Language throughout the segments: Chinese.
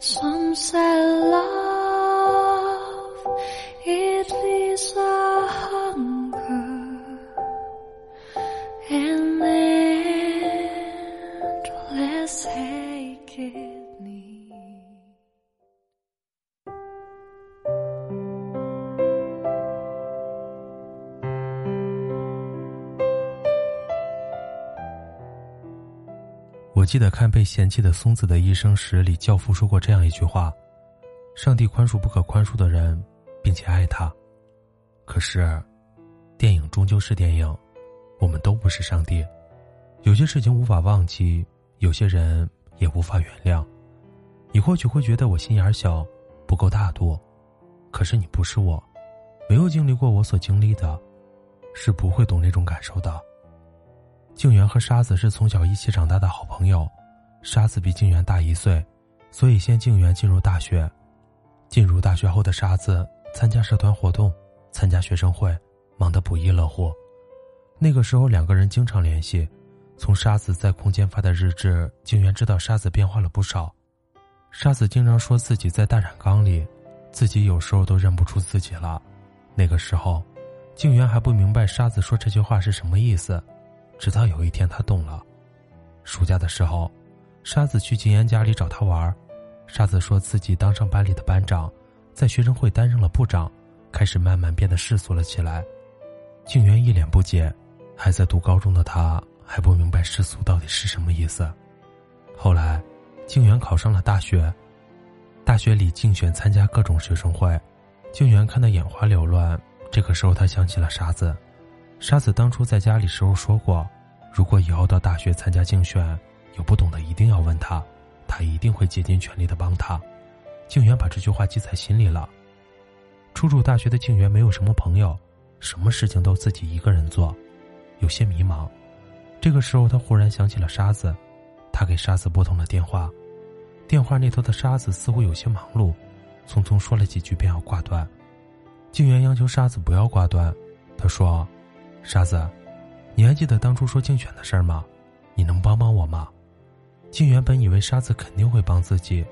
Some say love, 我记得看《被嫌弃的松子的一生》时，里教父说过这样一句话：“上帝宽恕不可宽恕的人，并且爱他。”可是，电影终究是电影，我们都不是上帝。有些事情无法忘记，有些人也无法原谅。你或许会觉得我心眼小，不够大度，可是你不是我，没有经历过我所经历的，是不会懂那种感受的。静媛和沙子是从小一起长大的好朋友，沙子比静媛大一岁，所以先静媛进入大学。进入大学后的沙子参加社团活动，参加学生会，忙得不亦乐乎。那个时候两个人经常联系，从沙子在空间发的日志，静媛知道沙子变化了不少。沙子经常说自己在大染缸里，自己有时候都认不出自己了。那个时候，静媛还不明白沙子说这句话是什么意思。直到有一天，他懂了。暑假的时候，沙子去静言家里找他玩。沙子说自己当上班里的班长，在学生会担任了部长，开始慢慢变得世俗了起来。静媛一脸不解，还在读高中的他还不明白世俗到底是什么意思。后来，静媛考上了大学，大学里竞选参加各种学生会，静媛看得眼花缭乱。这个时候，他想起了沙子。沙子当初在家里时候说过，如果以后到大学参加竞选，有不懂的一定要问他，他一定会竭尽全力的帮他。静媛把这句话记在心里了。初入大学的静媛没有什么朋友，什么事情都自己一个人做，有些迷茫。这个时候，他忽然想起了沙子，他给沙子拨通了电话，电话那头的沙子似乎有些忙碌，匆匆说了几句便要挂断。静媛央求沙子不要挂断，他说。沙子，你还记得当初说竞选的事儿吗？你能帮帮我吗？静原本以为沙子肯定会帮自己，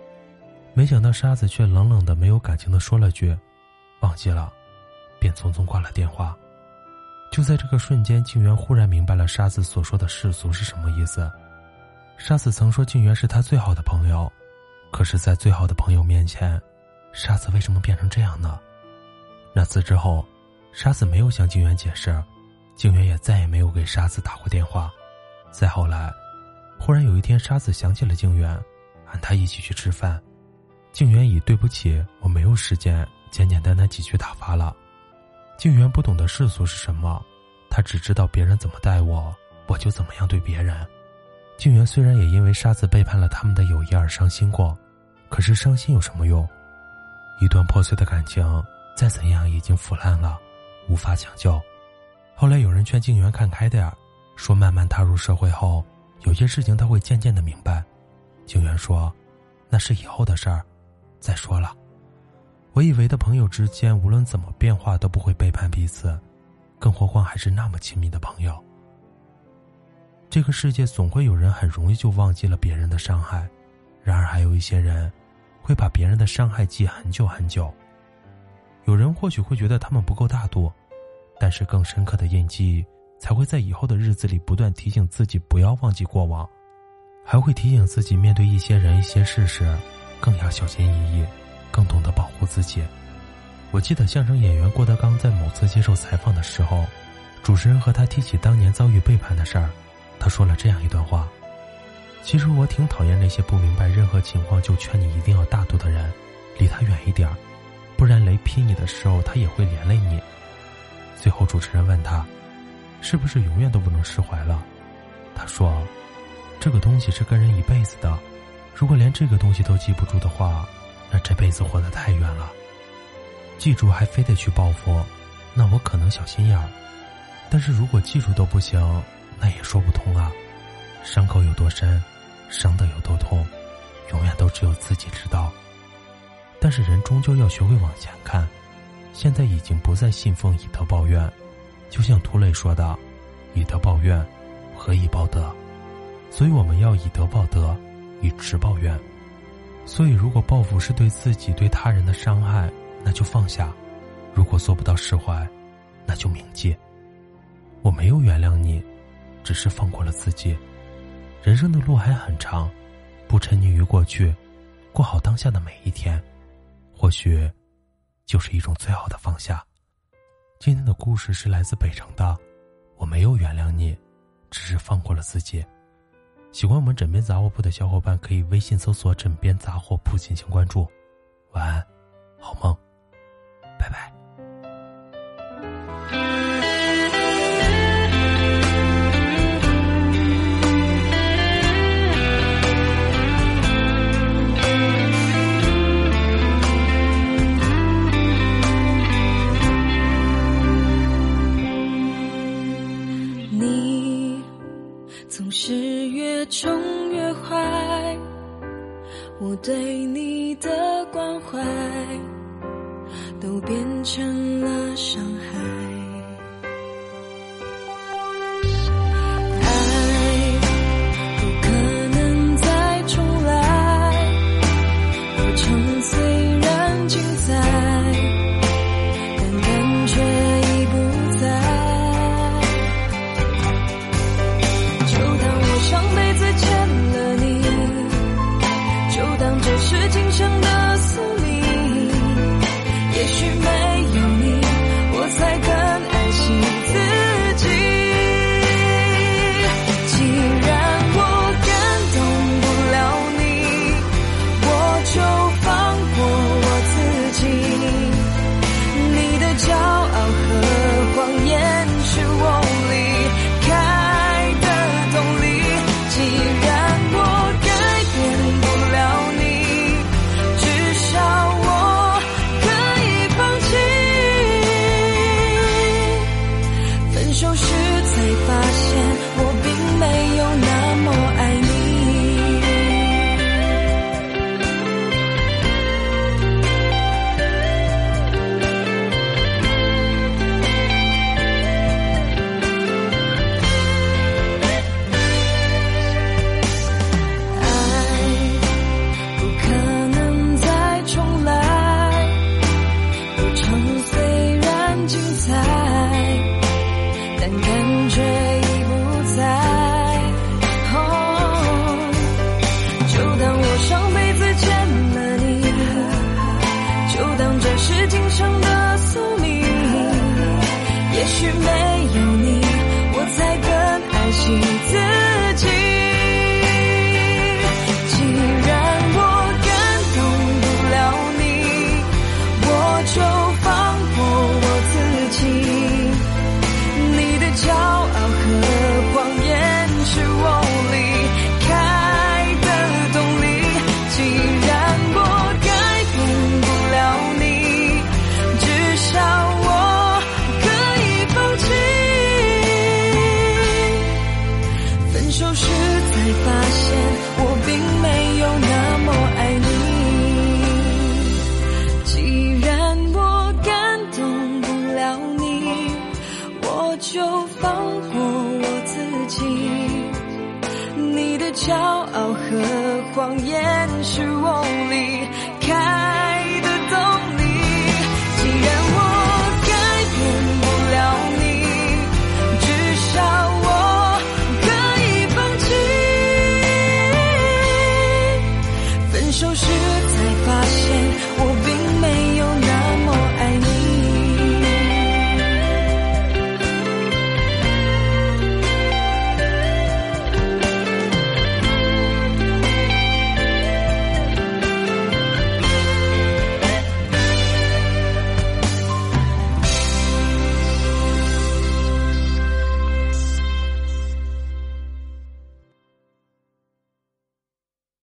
没想到沙子却冷冷的、没有感情的说了句：“忘记了。”便匆匆挂了电话。就在这个瞬间，静原忽然明白了沙子所说的世俗是什么意思。沙子曾说静原是他最好的朋友，可是，在最好的朋友面前，沙子为什么变成这样呢？那次之后，沙子没有向静原解释。静媛也再也没有给沙子打过电话。再后来，忽然有一天，沙子想起了静媛，喊他一起去吃饭。静媛以“对不起，我没有时间”简简单单几句打发了。静媛不懂得世俗是什么，她只知道别人怎么待我，我就怎么样对别人。静媛虽然也因为沙子背叛了他们的友谊而伤心过，可是伤心有什么用？一段破碎的感情，再怎样已经腐烂了，无法抢救。后来有人劝静媛看开点儿，说慢慢踏入社会后，有些事情他会渐渐的明白。静媛说：“那是以后的事儿，再说了。”我以为的朋友之间，无论怎么变化都不会背叛彼此，更何况还是那么亲密的朋友。这个世界总会有人很容易就忘记了别人的伤害，然而还有一些人，会把别人的伤害记很久很久。有人或许会觉得他们不够大度。但是更深刻的印记，才会在以后的日子里不断提醒自己不要忘记过往，还会提醒自己面对一些人、一些事时，更要小心翼翼，更懂得保护自己。我记得相声演员郭德纲在某次接受采访的时候，主持人和他提起当年遭遇背叛的事儿，他说了这样一段话：“其实我挺讨厌那些不明白任何情况就劝你一定要大度的人，离他远一点儿，不然雷劈你的时候他也会连累你。”最后，主持人问他：“是不是永远都不能释怀了？”他说：“这个东西是跟人一辈子的，如果连这个东西都记不住的话，那这辈子活得太远了。记住还非得去报复，那我可能小心眼儿。但是如果记住都不行，那也说不通啊。伤口有多深，伤的有多痛，永远都只有自己知道。但是人终究要学会往前看，现在已经不再信奉以德报怨，就像涂磊说的：“以德报怨，何以报德？”所以我们要以德报德，以直报怨。所以，如果报复是对自己、对他人的伤害，那就放下；如果做不到释怀，那就铭记。我没有原谅你，只是放过了自己。人生的路还很长，不沉溺于过去，过好当下的每一天，或许就是一种最好的放下。今天的故事是来自北城的，我没有原谅你，只是放过了自己。喜欢我们枕边杂货铺的小伙伴，可以微信搜索“枕边杂货铺”进行关注。晚安，好梦，成在，但感觉已不在。哦，就当我上辈子欠了你，就当这是今生的宿命。也许没有你，我才更安心。骄傲和谎言是我离。